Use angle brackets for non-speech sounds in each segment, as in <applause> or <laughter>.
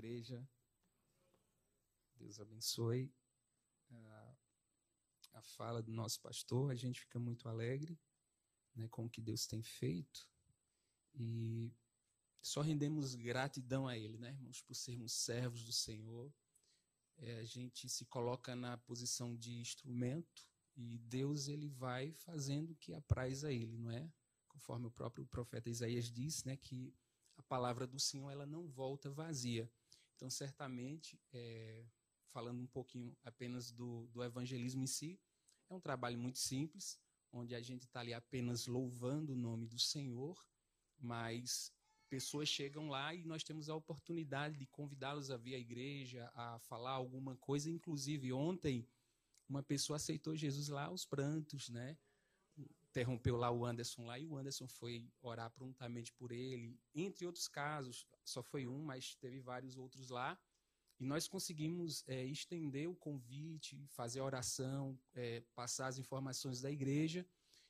igreja. Deus abençoe a, a fala do nosso pastor. A gente fica muito alegre né, com o que Deus tem feito e só rendemos gratidão a Ele, né, irmãos, por sermos servos do Senhor. É, a gente se coloca na posição de instrumento e Deus ele vai fazendo o que apraz a Ele, não é? Conforme o próprio profeta Isaías disse, né, que a palavra do Senhor ela não volta vazia. Então, certamente, é, falando um pouquinho apenas do, do evangelismo em si, é um trabalho muito simples, onde a gente está ali apenas louvando o nome do Senhor, mas pessoas chegam lá e nós temos a oportunidade de convidá-los a vir à igreja, a falar alguma coisa. Inclusive, ontem, uma pessoa aceitou Jesus lá aos prantos, né? Interrompeu lá o Anderson lá e o Anderson foi orar prontamente por ele. Entre outros casos, só foi um, mas teve vários outros lá. E nós conseguimos é, estender o convite, fazer a oração, é, passar as informações da igreja.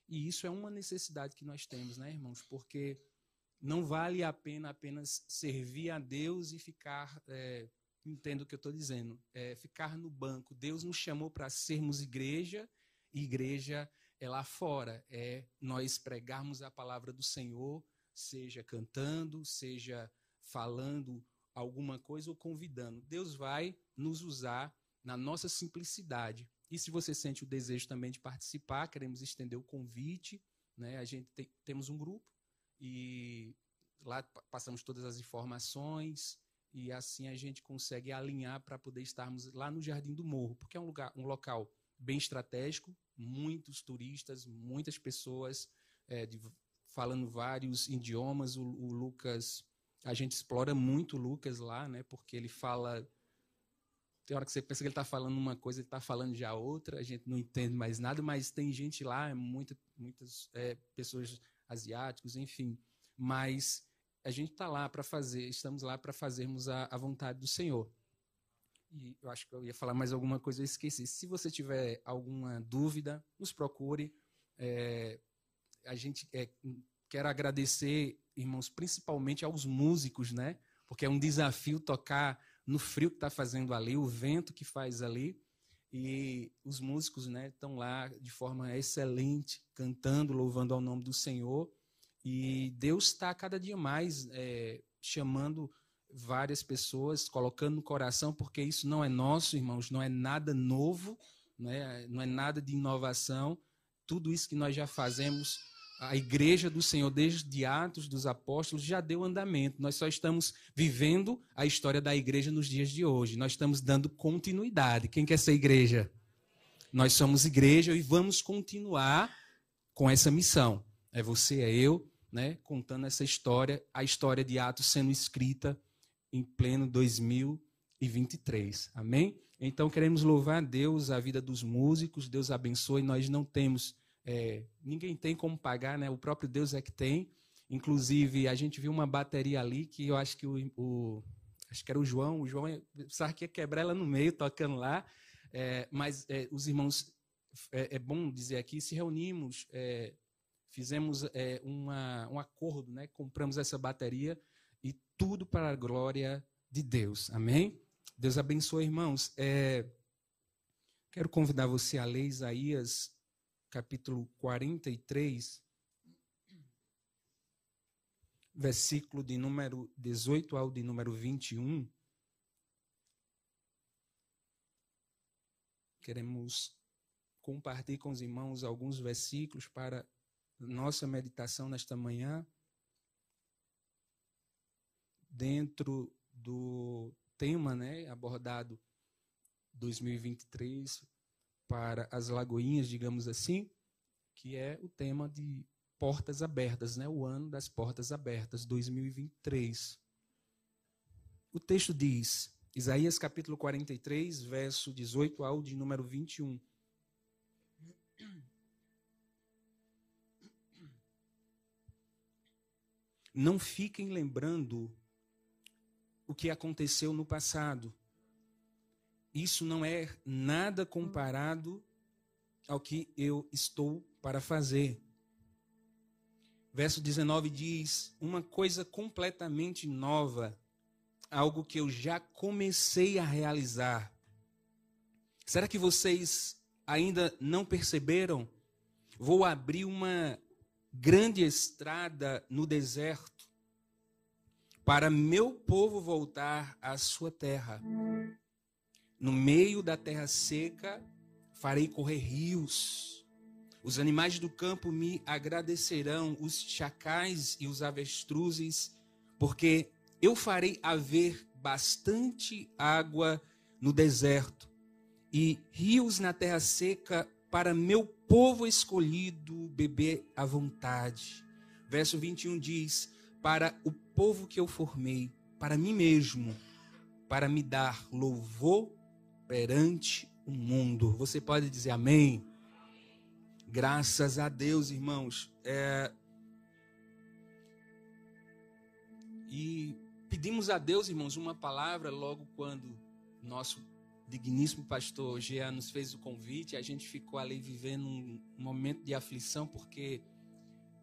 E isso é uma necessidade que nós temos, né, irmãos? Porque não vale a pena apenas servir a Deus e ficar. É, entendo o que eu estou dizendo. É, ficar no banco. Deus nos chamou para sermos igreja, e igreja é lá fora, é nós pregarmos a palavra do Senhor, seja cantando, seja falando alguma coisa ou convidando. Deus vai nos usar na nossa simplicidade. E se você sente o desejo também de participar, queremos estender o convite, né? A gente tem, temos um grupo e lá passamos todas as informações e assim a gente consegue alinhar para poder estarmos lá no Jardim do Morro, porque é um lugar, um local bem estratégico, muitos turistas, muitas pessoas é, de, falando vários idiomas. O, o, Lucas, a gente explora muito o Lucas lá, né? Porque ele fala. Tem hora que você pensa que ele está falando uma coisa, ele está falando já outra, a gente não entende mais nada, mas tem gente lá, muita, muitas é, pessoas asiáticos, enfim. Mas a gente está lá para fazer, estamos lá para fazermos a, a vontade do Senhor. E eu acho que eu ia falar mais alguma coisa, eu esqueci. Se você tiver alguma dúvida, nos procure. É, a gente é, quer agradecer, irmãos, principalmente aos músicos, né? Porque é um desafio tocar no frio que está fazendo ali, o vento que faz ali. E os músicos né, estão lá de forma excelente, cantando, louvando ao nome do Senhor. E Deus está cada dia mais é, chamando várias pessoas, colocando no coração, porque isso não é nosso, irmãos, não é nada novo, não é, não é nada de inovação. Tudo isso que nós já fazemos, a igreja do Senhor, desde Atos dos Apóstolos, já deu andamento. Nós só estamos vivendo a história da igreja nos dias de hoje. Nós estamos dando continuidade. Quem quer ser igreja? Nós somos igreja e vamos continuar com essa missão. É você, é eu, né, contando essa história, a história de Atos sendo escrita em pleno 2023. Amém? Então queremos louvar a Deus, a vida dos músicos, Deus abençoe. Nós não temos, é, ninguém tem como pagar, né? O próprio Deus é que tem. Inclusive, a gente viu uma bateria ali que eu acho que o, o acho que era o João, o João pensava que ia quebrar ela no meio, tocando lá. É, mas é, os irmãos, é, é, bom dizer aqui, se reunimos, é, fizemos é, uma, um acordo, né? compramos essa bateria tudo para a glória de Deus. Amém? Deus abençoe, irmãos. É, quero convidar você a ler Isaías, capítulo 43, versículo de número 18 ao de número 21. Queremos compartilhar com os irmãos alguns versículos para nossa meditação nesta manhã dentro do tema né, abordado 2023 para as Lagoinhas, digamos assim, que é o tema de portas abertas, né, o ano das portas abertas, 2023. O texto diz, Isaías capítulo 43, verso 18 ao de número 21. Não fiquem lembrando o que aconteceu no passado. Isso não é nada comparado ao que eu estou para fazer. Verso 19 diz: Uma coisa completamente nova algo que eu já comecei a realizar. Será que vocês ainda não perceberam? Vou abrir uma grande estrada no deserto para meu povo voltar à sua terra. No meio da terra seca, farei correr rios. Os animais do campo me agradecerão, os chacais e os avestruzes, porque eu farei haver bastante água no deserto e rios na terra seca para meu povo escolhido beber à vontade. Verso 21 diz: Para o povo que eu formei, para mim mesmo, para me dar louvor perante o mundo. Você pode dizer amém? Graças a Deus, irmãos. É... E pedimos a Deus, irmãos, uma palavra logo quando nosso digníssimo pastor Jean nos fez o convite. A gente ficou ali vivendo um momento de aflição, porque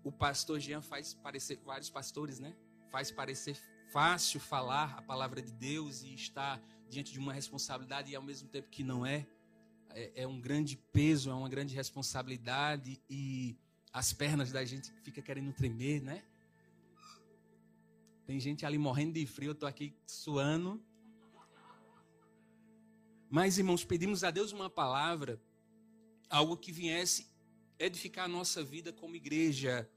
o pastor Jean faz parecer, vários pastores, né? Faz parecer fácil falar a palavra de Deus e estar diante de uma responsabilidade e ao mesmo tempo que não é. É, é um grande peso, é uma grande responsabilidade e as pernas da gente fica querendo tremer, né? Tem gente ali morrendo de frio, eu estou aqui suando. Mas, irmãos, pedimos a Deus uma palavra, algo que viesse edificar a nossa vida como igreja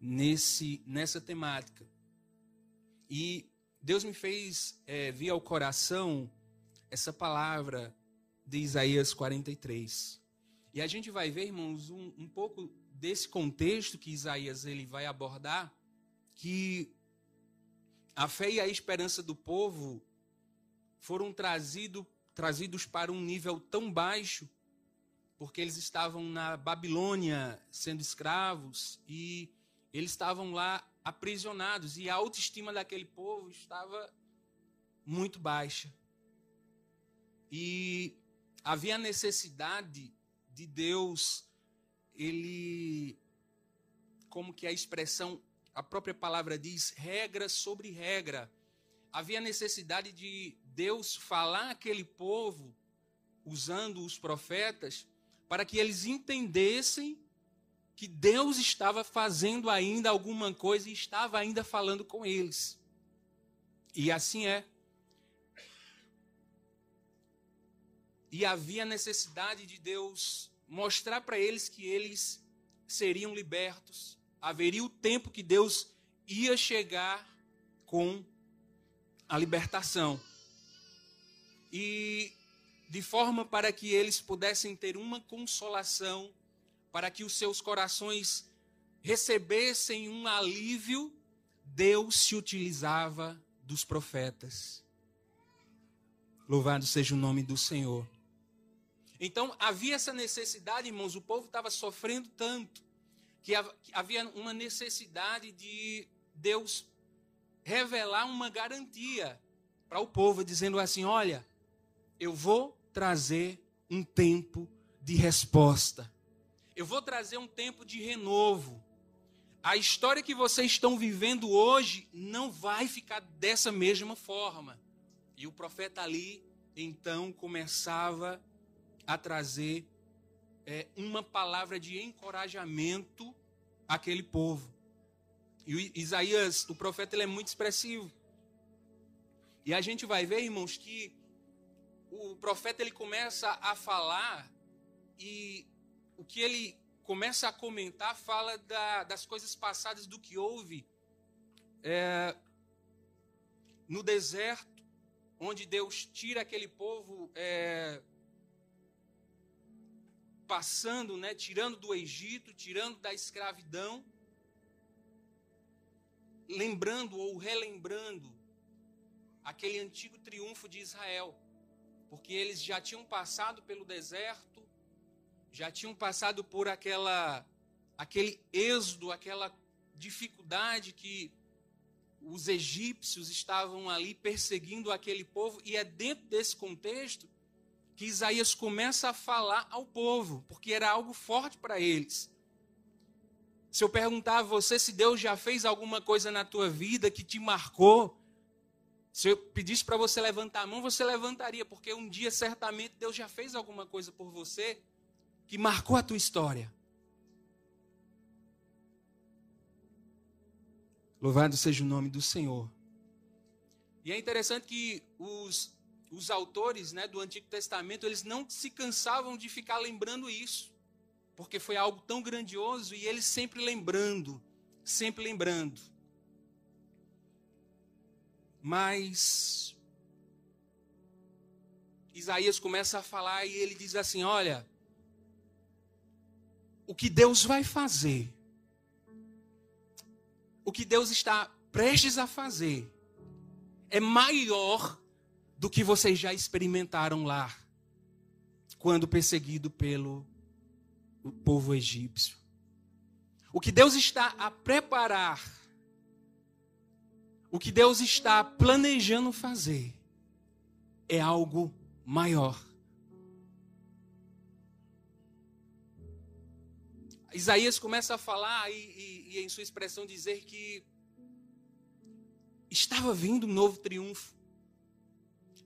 nesse, nessa temática. E Deus me fez é, vir ao coração essa palavra de Isaías 43. E a gente vai ver, irmãos, um, um pouco desse contexto que Isaías ele vai abordar que a fé e a esperança do povo foram trazido, trazidos para um nível tão baixo, porque eles estavam na Babilônia sendo escravos e eles estavam lá aprisionados e a autoestima daquele povo estava muito baixa. E havia necessidade de Deus, ele, como que a expressão a própria palavra diz regra sobre regra. Havia necessidade de Deus falar aquele povo, usando os profetas, para que eles entendessem que Deus estava fazendo ainda alguma coisa e estava ainda falando com eles. E assim é. E havia necessidade de Deus mostrar para eles que eles seriam libertos haveria o tempo que Deus ia chegar com a libertação. E de forma para que eles pudessem ter uma consolação, para que os seus corações recebessem um alívio, Deus se utilizava dos profetas. Louvado seja o nome do Senhor. Então havia essa necessidade, irmãos, o povo estava sofrendo tanto que havia uma necessidade de Deus revelar uma garantia para o povo, dizendo assim: olha, eu vou trazer um tempo de resposta, eu vou trazer um tempo de renovo. A história que vocês estão vivendo hoje não vai ficar dessa mesma forma. E o profeta ali, então, começava a trazer é, uma palavra de encorajamento àquele povo. E Isaías, o profeta, ele é muito expressivo. E a gente vai ver, irmãos, que o profeta ele começa a falar e o que ele começa a comentar fala da, das coisas passadas do que houve é, no deserto, onde Deus tira aquele povo é, passando, né, tirando do Egito, tirando da escravidão, lembrando ou relembrando aquele antigo triunfo de Israel, porque eles já tinham passado pelo deserto, já tinham passado por aquela aquele êxodo, aquela dificuldade que os egípcios estavam ali perseguindo aquele povo, e é dentro desse contexto que Isaías começa a falar ao povo, porque era algo forte para eles. Se eu perguntar a você se Deus já fez alguma coisa na tua vida que te marcou, Se eu pedisse para você levantar a mão, você levantaria, porque um dia certamente Deus já fez alguma coisa por você que marcou a tua história. Louvado seja o nome do Senhor. E é interessante que os, os autores né, do Antigo Testamento, eles não se cansavam de ficar lembrando isso, porque foi algo tão grandioso e eles sempre lembrando, sempre lembrando. Mas Isaías começa a falar e ele diz assim: Olha, o que Deus vai fazer, o que Deus está prestes a fazer, é maior do que vocês já experimentaram lá, quando perseguido pelo povo egípcio. O que Deus está a preparar o que Deus está planejando fazer é algo maior. Isaías começa a falar e, e, e, em sua expressão dizer que estava vindo um novo triunfo.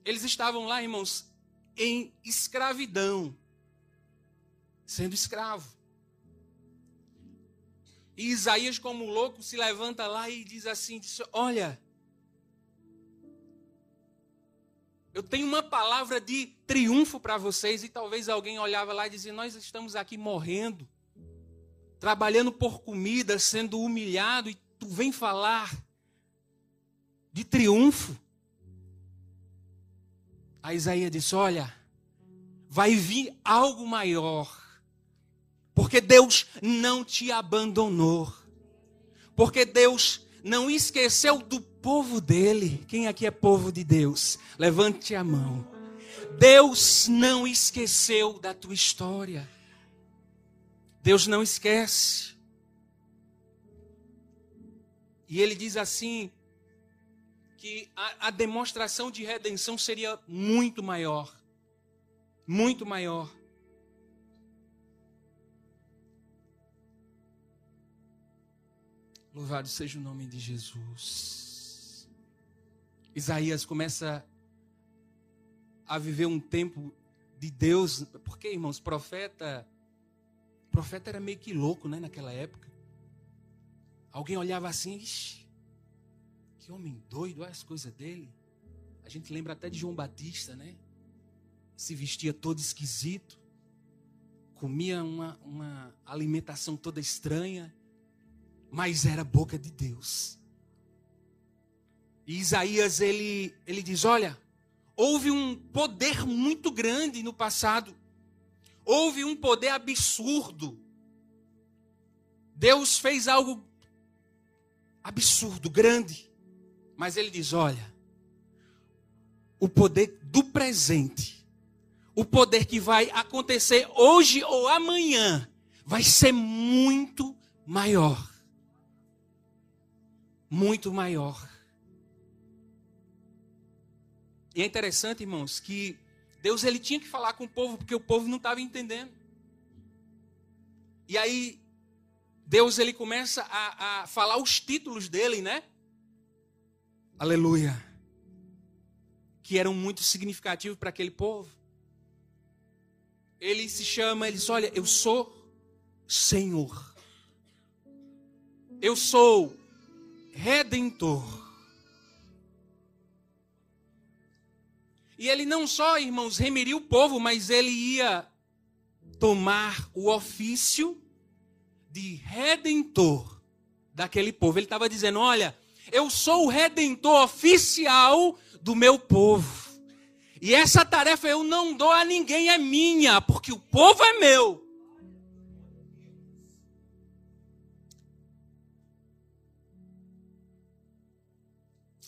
Eles estavam lá, irmãos, em escravidão, sendo escravo. E Isaías, como louco, se levanta lá e diz assim: diz, Olha, eu tenho uma palavra de triunfo para vocês. E talvez alguém olhava lá e dizia: Nós estamos aqui morrendo, trabalhando por comida, sendo humilhado, e tu vem falar de triunfo. A Isaías disse: Olha, vai vir algo maior porque Deus não te abandonou. Porque Deus não esqueceu do povo dele. Quem aqui é povo de Deus? Levante a mão. Deus não esqueceu da tua história. Deus não esquece. E ele diz assim: que a, a, demonstração de redenção seria muito maior. Muito maior. Louvado seja o nome de Jesus. Isaías começa a viver um tempo de Deus, porque, irmãos, profeta, profeta era meio que louco, né, naquela época. Alguém olhava assim, Ixi, que homem doido, olha as coisas dele. A gente lembra até de João Batista, né? Se vestia todo esquisito, comia uma, uma alimentação toda estranha mas era boca de Deus. E Isaías ele, ele diz: Olha, houve um poder muito grande no passado, houve um poder absurdo. Deus fez algo absurdo, grande, mas ele diz: Olha, o poder do presente, o poder que vai acontecer hoje ou amanhã, vai ser muito maior muito maior. E é interessante, irmãos, que Deus ele tinha que falar com o povo porque o povo não estava entendendo. E aí Deus ele começa a, a falar os títulos dele, né? Aleluia. Que eram muito significativos para aquele povo. Ele se chama, ele diz: Olha, eu sou Senhor. Eu sou redentor. E ele não só, irmãos, remiria o povo, mas ele ia tomar o ofício de redentor daquele povo. Ele estava dizendo: Olha, eu sou o redentor oficial do meu povo. E essa tarefa eu não dou a ninguém, é minha, porque o povo é meu.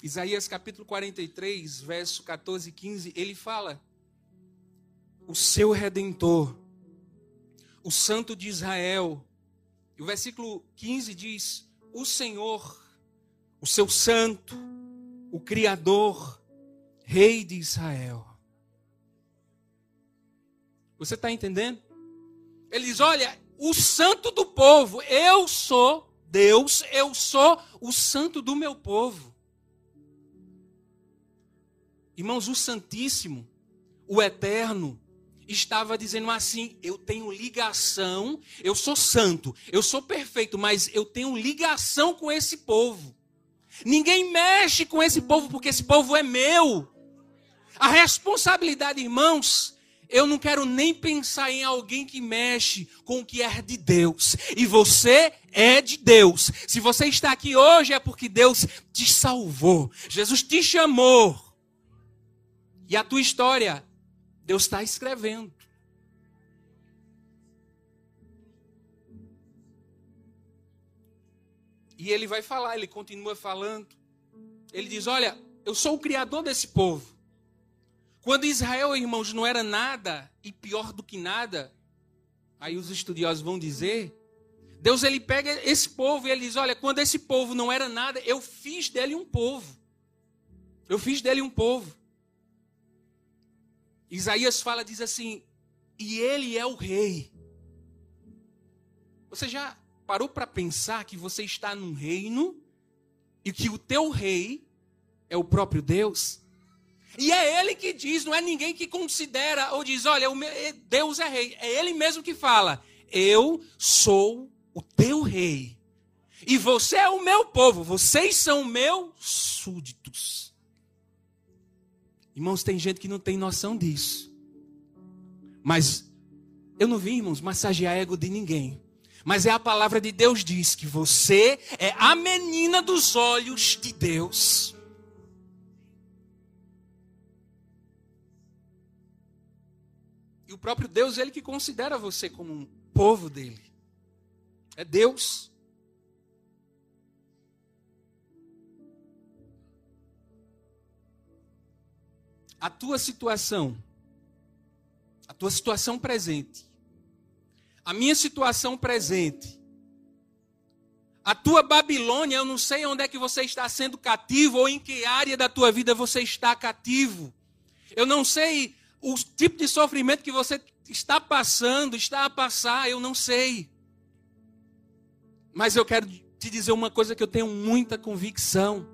Isaías capítulo 43, verso 14 e 15, ele fala: O seu redentor, o Santo de Israel. E o versículo 15 diz: O Senhor, o seu Santo, o Criador, Rei de Israel. Você está entendendo? Ele diz: Olha, o Santo do povo, eu sou Deus, eu sou o Santo do meu povo. Irmãos, o Santíssimo, o Eterno, estava dizendo assim: eu tenho ligação, eu sou santo, eu sou perfeito, mas eu tenho ligação com esse povo. Ninguém mexe com esse povo porque esse povo é meu. A responsabilidade, irmãos, eu não quero nem pensar em alguém que mexe com o que é de Deus. E você é de Deus. Se você está aqui hoje é porque Deus te salvou. Jesus te chamou. E a tua história Deus está escrevendo. E ele vai falar, ele continua falando. Ele diz: Olha, eu sou o criador desse povo. Quando Israel, irmãos, não era nada e pior do que nada, aí os estudiosos vão dizer, Deus ele pega esse povo e ele diz: Olha, quando esse povo não era nada, eu fiz dele um povo. Eu fiz dele um povo. Isaías fala, diz assim: e ele é o rei. Você já parou para pensar que você está num reino e que o teu rei é o próprio Deus? E é ele que diz, não é ninguém que considera ou diz, olha, é, Deus é rei. É ele mesmo que fala: Eu sou o teu rei. E você é o meu povo, vocês são meus súditos. Irmãos, tem gente que não tem noção disso. Mas eu não vi, irmãos, massagear ego de ninguém. Mas é a palavra de Deus diz que você é a menina dos olhos de Deus. E o próprio Deus, ele que considera você como um povo dele. É Deus. A tua situação, a tua situação presente, a minha situação presente, a tua Babilônia, eu não sei onde é que você está sendo cativo ou em que área da tua vida você está cativo. Eu não sei o tipo de sofrimento que você está passando, está a passar, eu não sei. Mas eu quero te dizer uma coisa que eu tenho muita convicção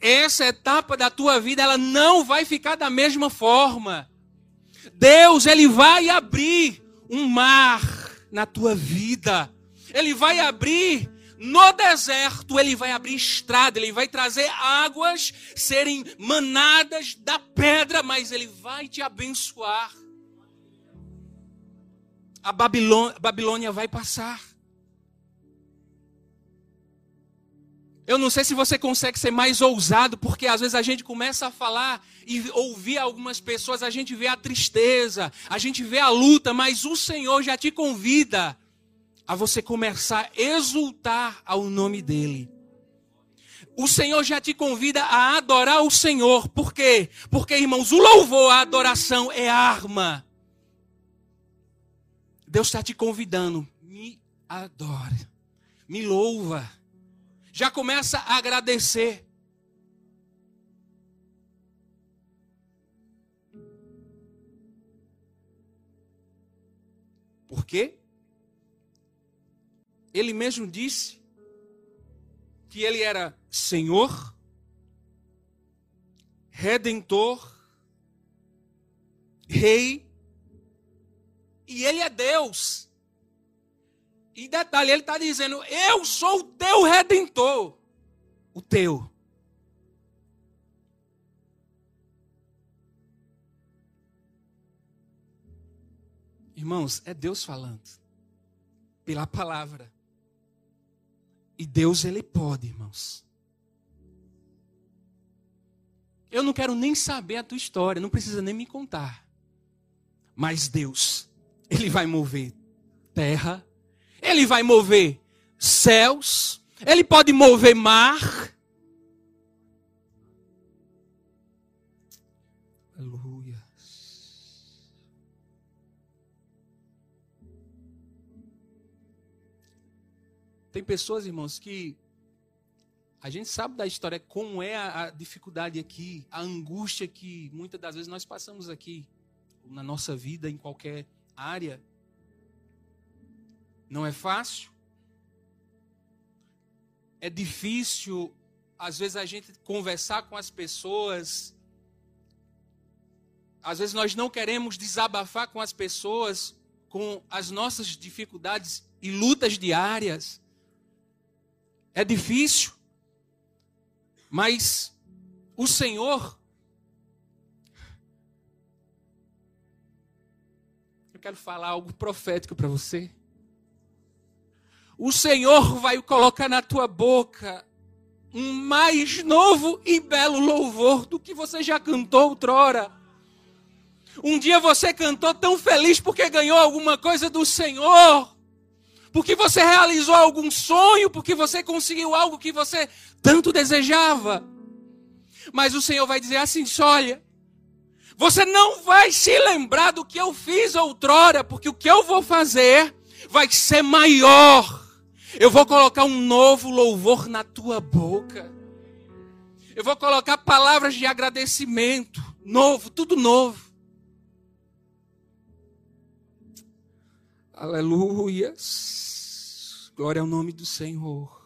essa etapa da tua vida ela não vai ficar da mesma forma. Deus, ele vai abrir um mar na tua vida. Ele vai abrir no deserto, ele vai abrir estrada, ele vai trazer águas serem manadas da pedra, mas ele vai te abençoar. A Babilônia, vai passar. Eu não sei se você consegue ser mais ousado, porque às vezes a gente começa a falar e ouvir algumas pessoas, a gente vê a tristeza, a gente vê a luta, mas o Senhor já te convida a você começar a exultar ao nome dEle. O Senhor já te convida a adorar o Senhor. Por quê? Porque, irmãos, o louvor, a adoração é arma. Deus está te convidando. Me adore. Me louva já começa a agradecer. Por quê? Ele mesmo disse que ele era Senhor, Redentor, Rei, e ele é Deus. E detalhe, ele está dizendo: Eu sou o teu redentor. O teu. Irmãos, é Deus falando. Pela palavra. E Deus, ele pode, irmãos. Eu não quero nem saber a tua história, não precisa nem me contar. Mas Deus, ele vai mover terra, ele vai mover céus, ele pode mover mar. Aleluia. Tem pessoas, irmãos, que a gente sabe da história como é a, dificuldade aqui, a angústia que muitas das vezes nós passamos aqui na nossa vida, em qualquer área. Não é fácil. É difícil, às vezes, a gente conversar com as pessoas às vezes nós não queremos desabafar com as pessoas com as nossas dificuldades e lutas diárias. É difícil. Mas o Senhor Eu quero falar algo profético para você. O Senhor vai colocar na tua boca um mais novo e belo louvor do que você já cantou outrora. Um dia você cantou tão feliz porque ganhou alguma coisa do Senhor, porque você realizou algum sonho, porque você conseguiu algo que você tanto desejava. Mas o Senhor vai dizer assim: olha, você não vai se lembrar do que eu fiz outrora, porque o que eu vou fazer vai ser maior. Eu vou colocar um novo louvor na tua boca. Eu vou colocar palavras de agradecimento, novo, tudo novo. Aleluia. Glória ao nome do Senhor.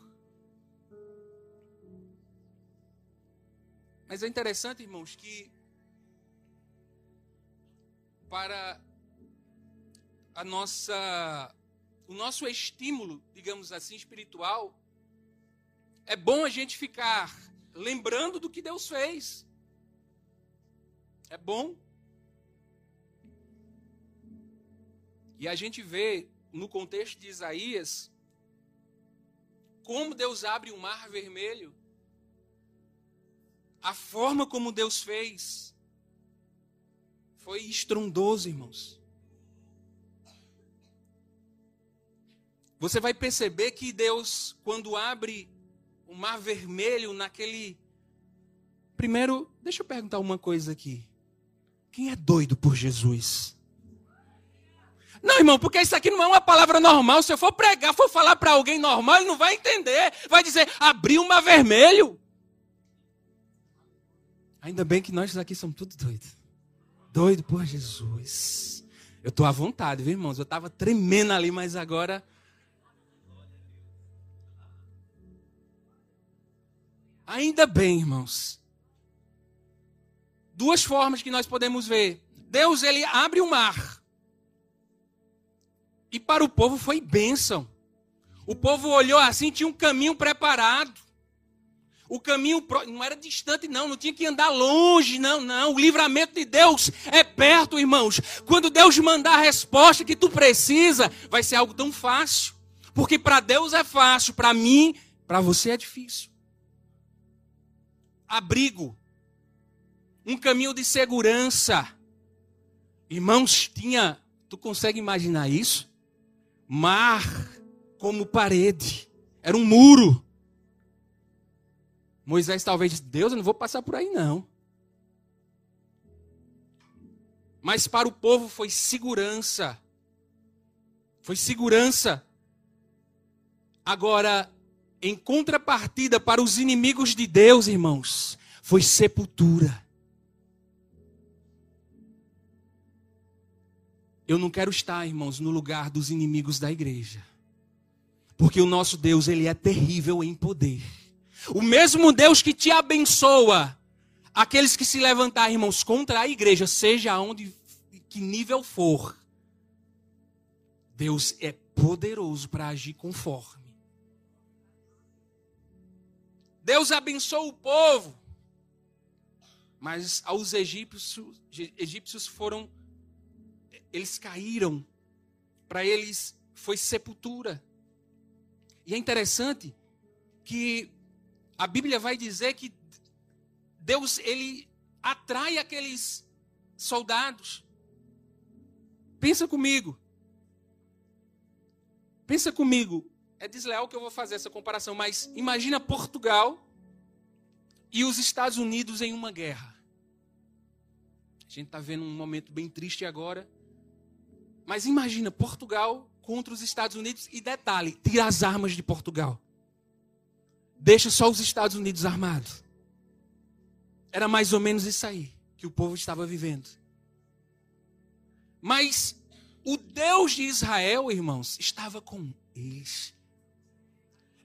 Mas é interessante, irmãos, que para a nossa o nosso estímulo, digamos assim, espiritual, é bom a gente ficar lembrando do que Deus fez. É bom. E a gente vê no contexto de Isaías como Deus abre o mar vermelho, a forma como Deus fez foi estrondoso, irmãos. Você vai perceber que Deus, quando abre o mar vermelho naquele. Primeiro, deixa eu perguntar uma coisa aqui. Quem é doido por Jesus? Não, irmão, porque isso aqui não é uma palavra normal. Se eu for pregar, for falar para alguém normal, ele não vai entender. Vai dizer, abriu o mar vermelho. Ainda bem que nós aqui somos tudo doidos. Doido por Jesus. Eu estou à vontade, viu, irmãos? Eu estava tremendo ali, mas agora Ainda bem, irmãos. Duas formas que nós podemos ver. Deus, ele abre o mar. E para o povo foi bênção. O povo olhou assim, tinha um caminho preparado. O caminho não era distante, não, não tinha que andar longe, não, não. O livramento de Deus é perto, irmãos. Quando Deus mandar a resposta que tu precisa, vai ser algo tão fácil. Porque para Deus é fácil, para mim, para você é difícil abrigo, um caminho de segurança. Irmãos, tinha, tu consegue imaginar isso? Mar como parede, era um muro. Moisés talvez disse: Deus, eu não vou passar por aí não. Mas para o povo foi segurança. Foi segurança. Agora, em contrapartida para os inimigos de Deus, irmãos, foi sepultura. Eu não quero estar, irmãos, no lugar dos inimigos da igreja. Porque o nosso Deus, ele é terrível em poder. O mesmo Deus que te abençoa, aqueles que se levantar, irmãos, contra a igreja, seja aonde que nível for, Deus é poderoso para agir conforme. Deus abençoou o povo. Mas aos egípcios, egípcios foram, eles caíram. Para eles foi sepultura. E é interessante que a Bíblia vai dizer que Deus ele atrai aqueles soldados. Pensa comigo. Pensa comigo é desleal que eu vou fazer essa comparação, mas imagina Portugal e os Estados Unidos em uma guerra. A gente está vendo um momento bem triste agora. Mas imagina Portugal contra os Estados Unidos e detalhe, tira as armas de Portugal. Deixa só os Estados Unidos armados. Era mais ou menos isso aí que o povo estava vivendo. Mas o Deus de Israel, irmãos, estava com eles.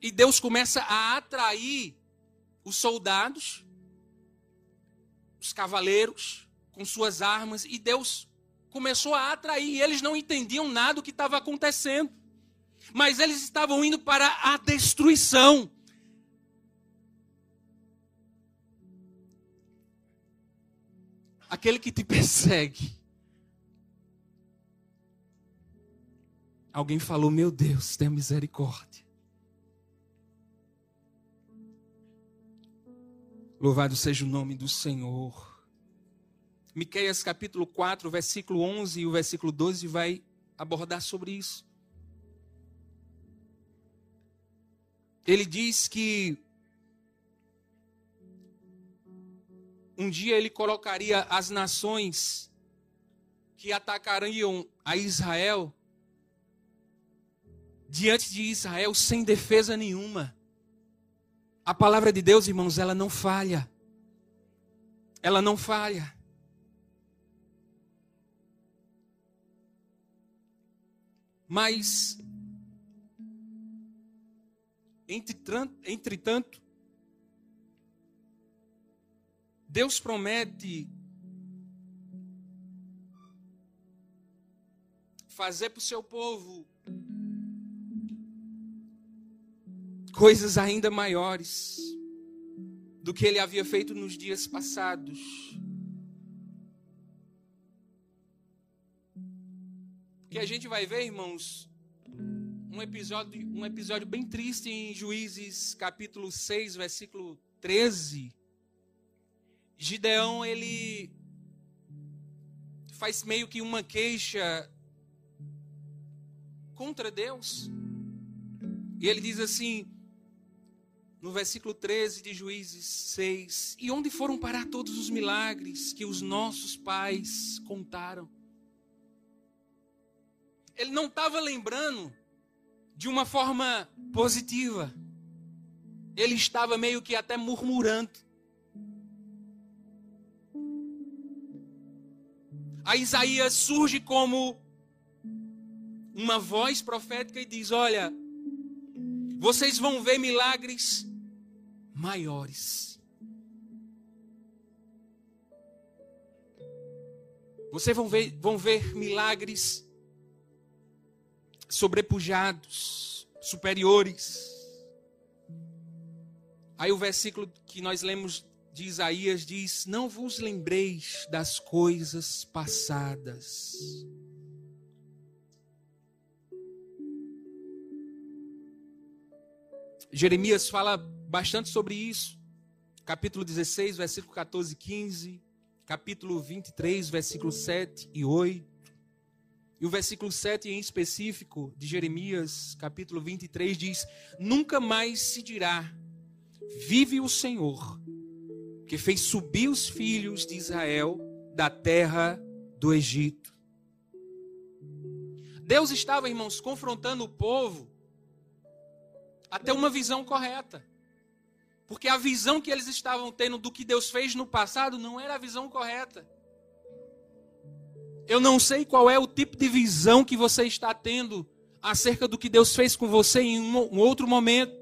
E Deus começa a atrair os soldados, os cavaleiros, com suas armas e Deus começou a atrair. Eles não entendiam nada do que estava acontecendo, mas eles estavam indo para a destruição. Aquele que te <laughs> persegue. Alguém falou: Meu Deus, tenha misericórdia. Louvado seja o nome do Senhor. Miqueias capítulo 4, versículo 11 e o versículo 12 vai abordar sobre isso. Ele diz que um dia ele colocaria as nações que atacariam a Israel diante de Israel sem defesa nenhuma. A palavra de Deus, irmãos, ela não falha. Ela não falha. Mas, entretanto, Deus promete fazer para o seu povo coisas ainda maiores do que ele havia feito nos dias passados. Que a gente vai ver, irmãos, um episódio, um episódio bem triste em Juízes, capítulo 6, versículo 13. Gideão, ele faz meio que uma queixa contra Deus. E ele diz assim: no versículo 13 de Juízes 6: E onde foram parar todos os milagres que os nossos pais contaram? Ele não estava lembrando de uma forma positiva. Ele estava meio que até murmurando. A Isaías surge como uma voz profética e diz: Olha, vocês vão ver milagres maiores. Vocês vão ver, vão ver milagres sobrepujados, superiores. Aí o versículo que nós lemos de Isaías diz: Não vos lembreis das coisas passadas. Jeremias fala bastante sobre isso. Capítulo 16, versículo 14 e 15. Capítulo 23, versículo 7 e 8. E o versículo 7 em específico de Jeremias, capítulo 23, diz: Nunca mais se dirá, vive o Senhor, que fez subir os filhos de Israel da terra do Egito. Deus estava, irmãos, confrontando o povo até uma visão correta. Porque a visão que eles estavam tendo do que Deus fez no passado não era a visão correta. Eu não sei qual é o tipo de visão que você está tendo acerca do que Deus fez com você em um outro momento.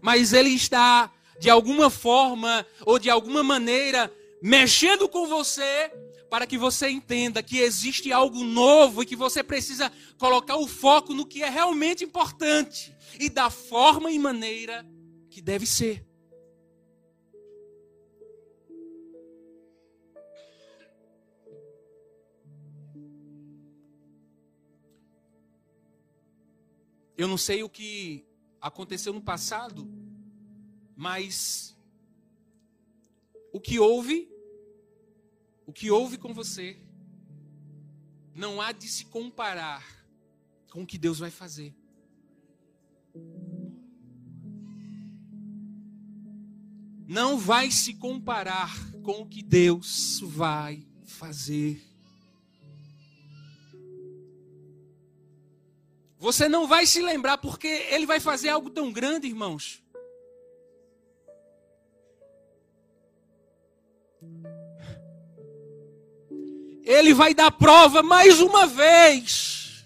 Mas Ele está, de alguma forma ou de alguma maneira, mexendo com você para que você entenda que existe algo novo e que você precisa colocar o foco no que é realmente importante e da forma e maneira que deve ser. Eu não sei o que aconteceu no passado, mas o que houve, o que houve com você, não há de se comparar com o que Deus vai fazer. Não vai se comparar com o que Deus vai fazer. Você não vai se lembrar porque ele vai fazer algo tão grande, irmãos. Ele vai dar prova mais uma vez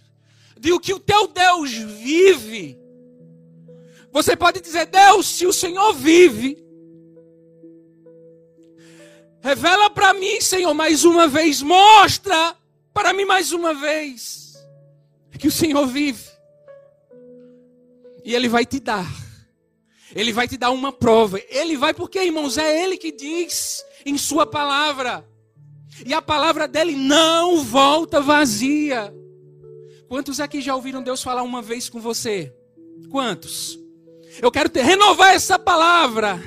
de o que o teu Deus vive. Você pode dizer, Deus, se o Senhor vive, Revela para mim, Senhor, mais uma vez. Mostra para mim mais uma vez que o Senhor vive. E Ele vai te dar. Ele vai te dar uma prova. Ele vai, porque, irmãos, é Ele que diz em Sua palavra. E a palavra dele não volta vazia. Quantos aqui já ouviram Deus falar uma vez com você? Quantos? Eu quero ter, renovar essa palavra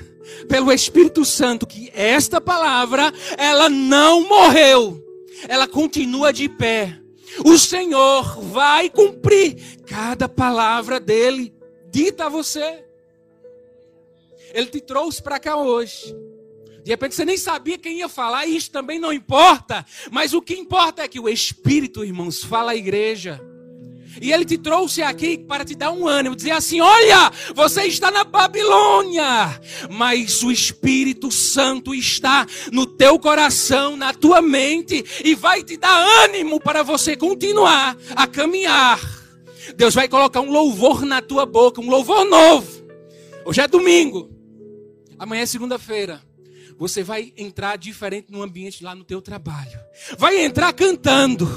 pelo Espírito Santo que esta palavra, ela não morreu. Ela continua de pé. O Senhor vai cumprir cada palavra dele dita a você. Ele te trouxe para cá hoje. De repente você nem sabia quem ia falar, e isso também não importa. Mas o que importa é que o Espírito, irmãos, fala à igreja. E ele te trouxe aqui para te dar um ânimo, dizer assim: olha, você está na Babilônia, mas o Espírito Santo está no teu coração, na tua mente, e vai te dar ânimo para você continuar a caminhar. Deus vai colocar um louvor na tua boca, um louvor novo. Hoje é domingo, amanhã é segunda-feira. Você vai entrar diferente no ambiente lá no teu trabalho. Vai entrar cantando,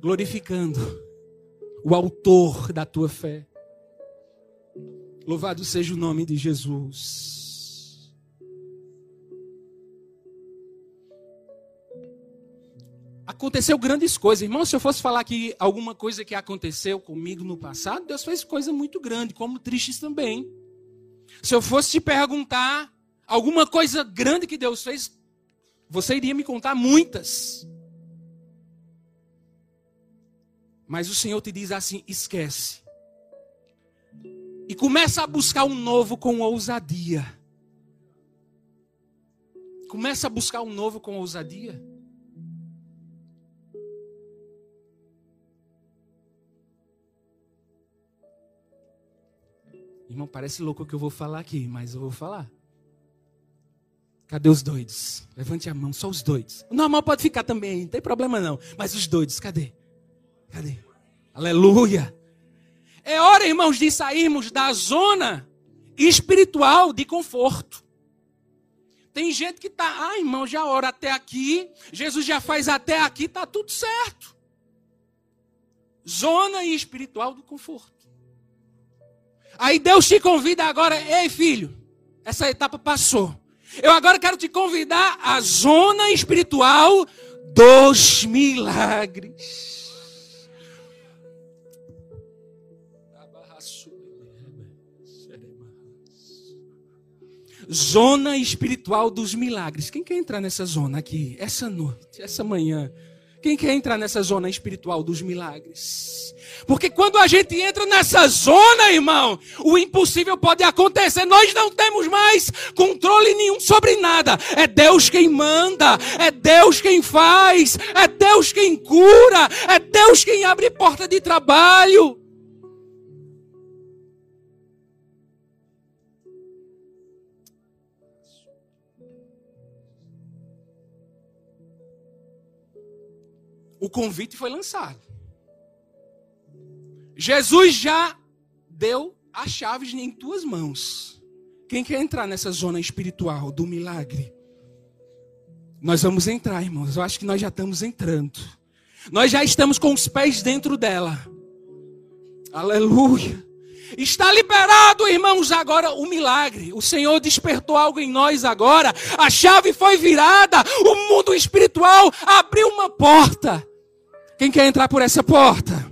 glorificando o autor da tua fé. Louvado seja o nome de Jesus. Aconteceu grandes coisas, irmão. Se eu fosse falar aqui alguma coisa que aconteceu comigo no passado, Deus fez coisa muito grande, como tristes também. Se eu fosse te perguntar alguma coisa grande que Deus fez, você iria me contar muitas. Mas o Senhor te diz assim: esquece. E começa a buscar um novo com ousadia. Começa a buscar um novo com ousadia. Irmão, parece louco o que eu vou falar aqui, mas eu vou falar. Cadê os doidos? Levante a mão, só os doidos. O normal pode ficar também, não tem problema não. Mas os doidos, cadê? Cadê? Aleluia. É hora, irmãos, de sairmos da zona espiritual de conforto. Tem gente que está, ah, irmão, já ora até aqui, Jesus já faz até aqui, está tudo certo. Zona espiritual do conforto. Aí Deus te convida agora, ei filho, essa etapa passou. Eu agora quero te convidar à zona espiritual dos milagres. Zona espiritual dos milagres. Quem quer entrar nessa zona aqui, essa noite, essa manhã? Quem quer entrar nessa zona espiritual dos milagres? Porque quando a gente entra nessa zona, irmão, o impossível pode acontecer. Nós não temos mais controle nenhum sobre nada. É Deus quem manda, é Deus quem faz, é Deus quem cura, é Deus quem abre porta de trabalho. O convite foi lançado. Jesus já deu as chaves em tuas mãos. Quem quer entrar nessa zona espiritual do milagre? Nós vamos entrar, irmãos. Eu acho que nós já estamos entrando. Nós já estamos com os pés dentro dela. Aleluia. Está liberado, irmãos, agora o milagre. O Senhor despertou algo em nós agora. A chave foi virada. O mundo espiritual abriu uma porta. Quem quer entrar por essa porta?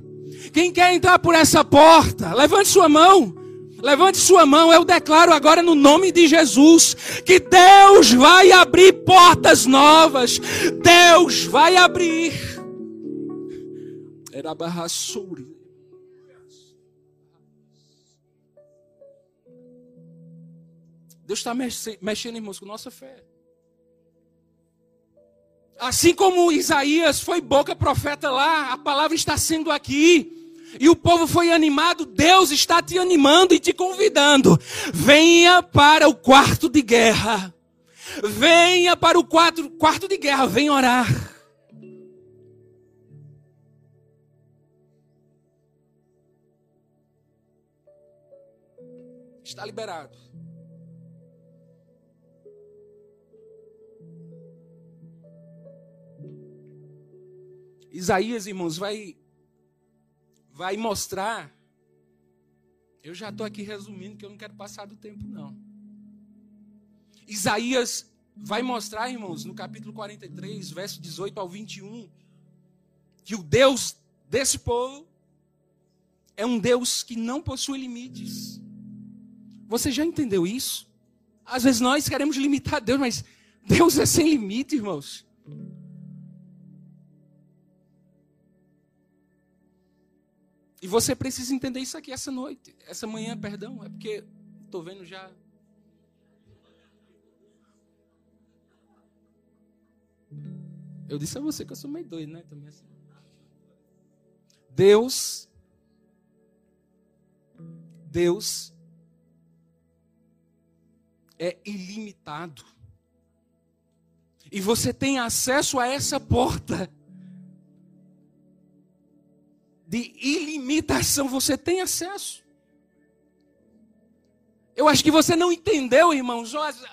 Quem quer entrar por essa porta? Levante sua mão. Levante sua mão. Eu declaro agora no nome de Jesus que Deus vai abrir portas novas. Deus vai abrir. Era barraçuri. Deus está mexendo, irmãos, com nossa fé. Assim como Isaías foi boca profeta lá, a palavra está sendo aqui. E o povo foi animado, Deus está te animando e te convidando. Venha para o quarto de guerra. Venha para o quarto, quarto de guerra, venha orar. Está liberado. Isaías, irmãos, vai vai mostrar. Eu já estou aqui resumindo que eu não quero passar do tempo não. Isaías vai mostrar, irmãos, no capítulo 43, verso 18 ao 21, que o Deus desse povo é um Deus que não possui limites. Você já entendeu isso? Às vezes nós queremos limitar Deus, mas Deus é sem limite, irmãos. E você precisa entender isso aqui essa noite, essa manhã, perdão, é porque estou vendo já. Eu disse a você que eu sou meio doido, né? Também assim. Deus, Deus é ilimitado. E você tem acesso a essa porta de ilimitação, você tem acesso. Eu acho que você não entendeu, irmãos.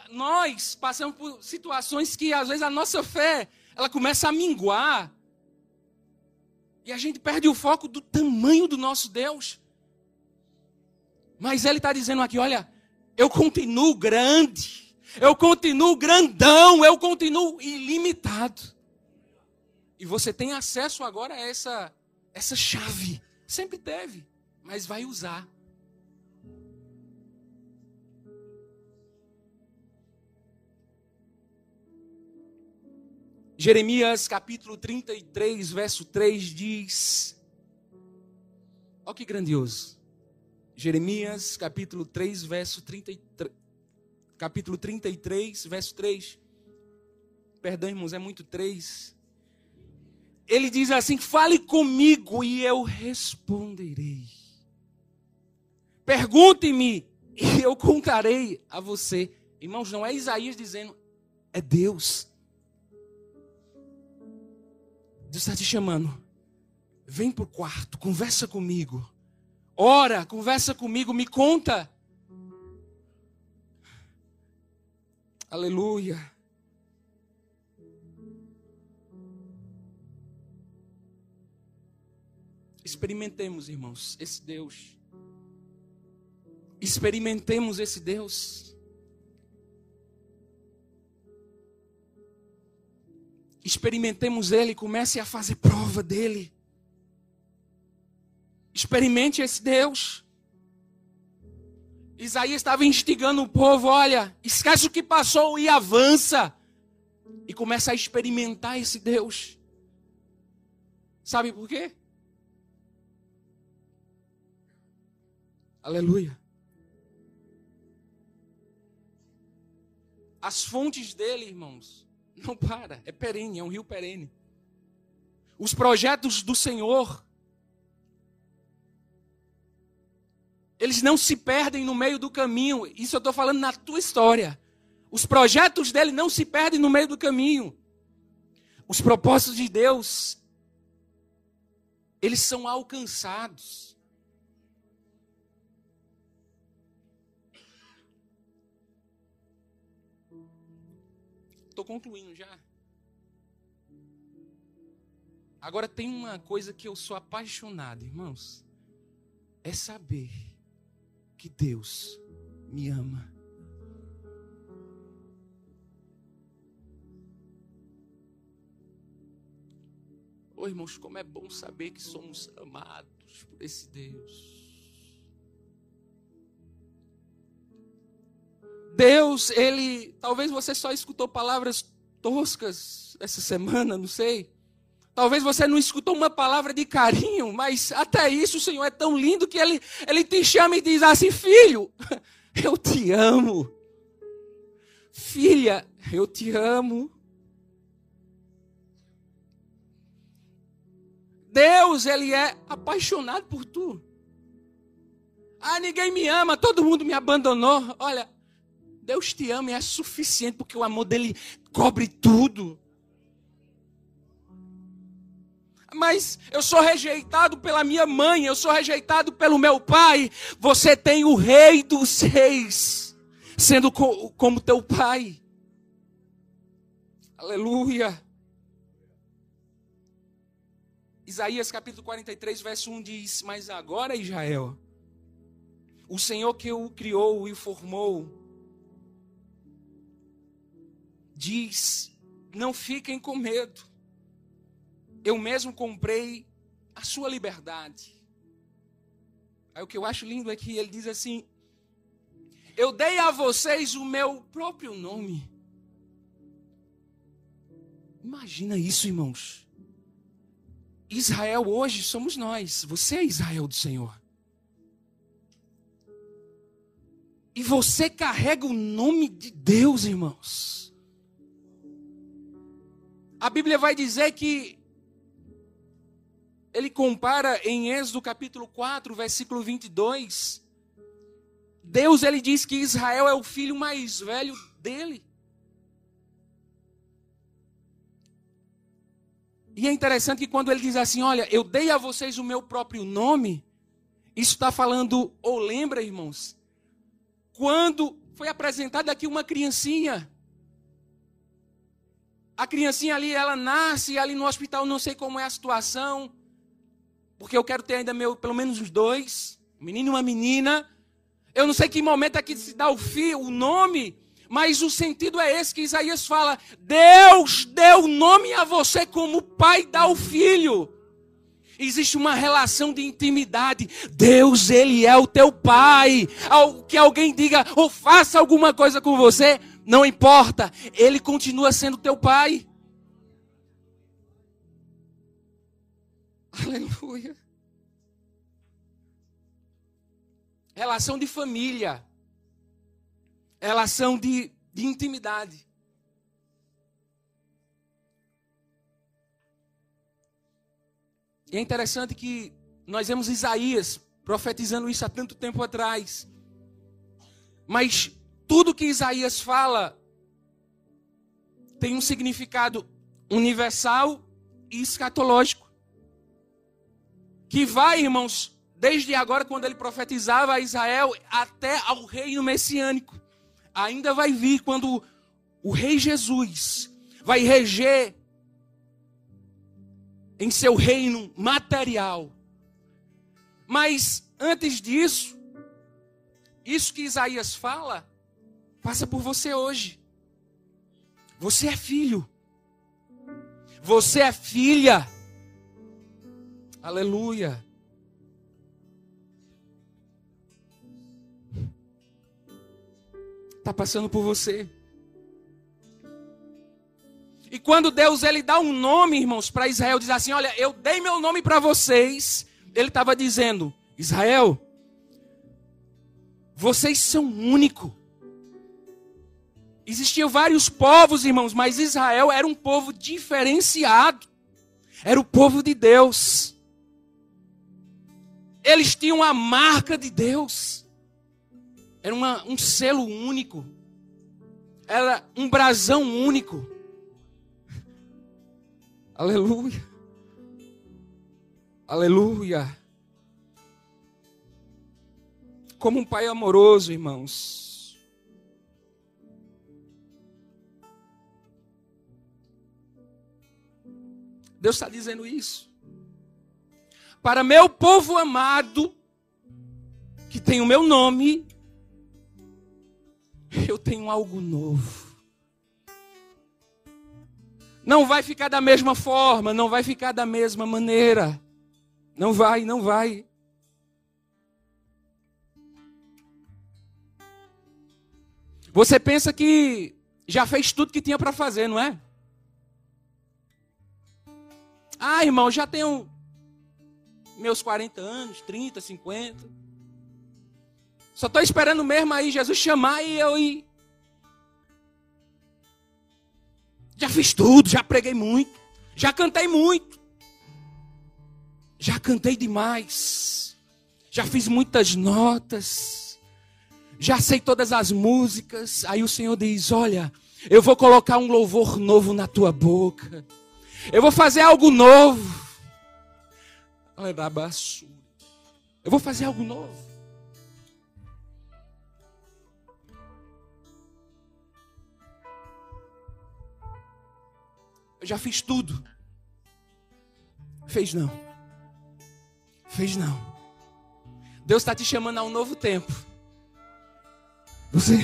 Nós passamos por situações que às vezes a nossa fé, ela começa a minguar. E a gente perde o foco do tamanho do nosso Deus. Mas ele está dizendo aqui: olha, eu continuo grande, eu continuo grandão, eu continuo ilimitado. E você tem acesso agora a essa essa chave. Sempre teve, mas vai usar. Jeremias capítulo 33, verso 3 diz: Olha que grandioso. Jeremias capítulo 3, verso 33. Capítulo 33, verso 3. Perdão, irmãos, é muito 3 ele diz assim: fale comigo e eu responderei. Pergunte-me e eu contarei a você. Irmãos, não é Isaías dizendo, é Deus. Deus está te chamando. Vem para o quarto, conversa comigo. Ora, conversa comigo, me conta. Aleluia. Experimentemos, irmãos, esse Deus. Experimentemos esse Deus. Experimentemos Ele, comece a fazer prova dele. Experimente esse Deus. Isaías estava instigando o povo: olha, esquece o que passou e avança. E começa a experimentar esse Deus. Sabe por quê? Aleluia. As fontes dele, irmãos, não para, é perene, é um rio perene. Os projetos do Senhor, eles não se perdem no meio do caminho. Isso eu estou falando na tua história. Os projetos dele não se perdem no meio do caminho. Os propósitos de Deus, eles são alcançados. Concluindo já. Agora tem uma coisa que eu sou apaixonado, irmãos. É saber que Deus me ama. Oh, irmãos, como é bom saber que somos amados por esse Deus. Deus, ele, talvez você só escutou palavras toscas essa semana, não sei. Talvez você não escutou uma palavra de carinho, mas até isso o Senhor é tão lindo que ele, ele te chama e diz assim: Filho, <laughs> eu te amo. Filha, eu te amo. Deus, Ele é apaixonado por tu. Ah, ninguém me ama, todo mundo me abandonou. Olha, Deus te ama e é suficiente, porque o amor dele cobre tudo. Mas eu sou rejeitado pela minha mãe, eu sou rejeitado pelo meu pai. Você tem o rei dos reis, sendo co como teu pai. Aleluia. Isaías capítulo 43, verso 1 diz: Mas agora, Israel, o Senhor que o criou e o formou, diz: Não fiquem com medo, eu mesmo comprei a sua liberdade. Aí o que eu acho lindo é que ele diz assim: Eu dei a vocês o meu próprio nome. Imagina isso, irmãos. Israel hoje somos nós. Você é Israel do Senhor. E você carrega o nome de Deus, irmãos. A Bíblia vai dizer que ele compara em Êxodo capítulo 4, versículo 22. Deus ele diz que Israel é o filho mais velho dele. E é interessante que quando ele diz assim: Olha, eu dei a vocês o meu próprio nome, isso está falando, ou lembra, irmãos, quando foi apresentada aqui uma criancinha. A criancinha ali, ela nasce ali no hospital, não sei como é a situação, porque eu quero ter ainda meu, pelo menos os dois, um menino e uma menina. Eu não sei que momento é que se dá o filho, o nome, mas o sentido é esse que Isaías fala: Deus deu nome a você como pai dá ao filho. Existe uma relação de intimidade. Deus, Ele é o teu pai. Que alguém diga ou faça alguma coisa com você, não importa. Ele continua sendo teu pai. <laughs> Aleluia. Relação de família relação de, de intimidade. E é interessante que nós vemos Isaías profetizando isso há tanto tempo atrás. Mas tudo que Isaías fala tem um significado universal e escatológico. Que vai, irmãos, desde agora, quando ele profetizava a Israel, até ao reino messiânico ainda vai vir quando o Rei Jesus vai reger em seu reino material. Mas antes disso, isso que Isaías fala, passa por você hoje. Você é filho. Você é filha. Aleluia. está passando por você. E quando Deus ele dá um nome, irmãos, para Israel, diz assim: Olha, eu dei meu nome para vocês. Ele estava dizendo: Israel, vocês são único. Existiam vários povos, irmãos, mas Israel era um povo diferenciado. Era o povo de Deus. Eles tinham a marca de Deus. Era uma, um selo único. Era um brasão único. <laughs> Aleluia. Aleluia. Como um pai amoroso, irmãos. Deus está dizendo isso. Para meu povo amado, que tem o meu nome, eu tenho algo novo. Não vai ficar da mesma forma, não vai ficar da mesma maneira. Não vai, não vai. Você pensa que já fez tudo que tinha para fazer, não é? Ah, irmão, já tenho meus 40 anos, 30, 50. Só estou esperando mesmo aí Jesus chamar e eu ir. Já fiz tudo, já preguei muito, já cantei muito, já cantei demais, já fiz muitas notas, já sei todas as músicas. Aí o Senhor diz: Olha, eu vou colocar um louvor novo na tua boca, eu vou fazer algo novo. Eu vou fazer algo novo. Eu já fiz tudo. Fez não. Fez não. Deus está te chamando a um novo tempo. Você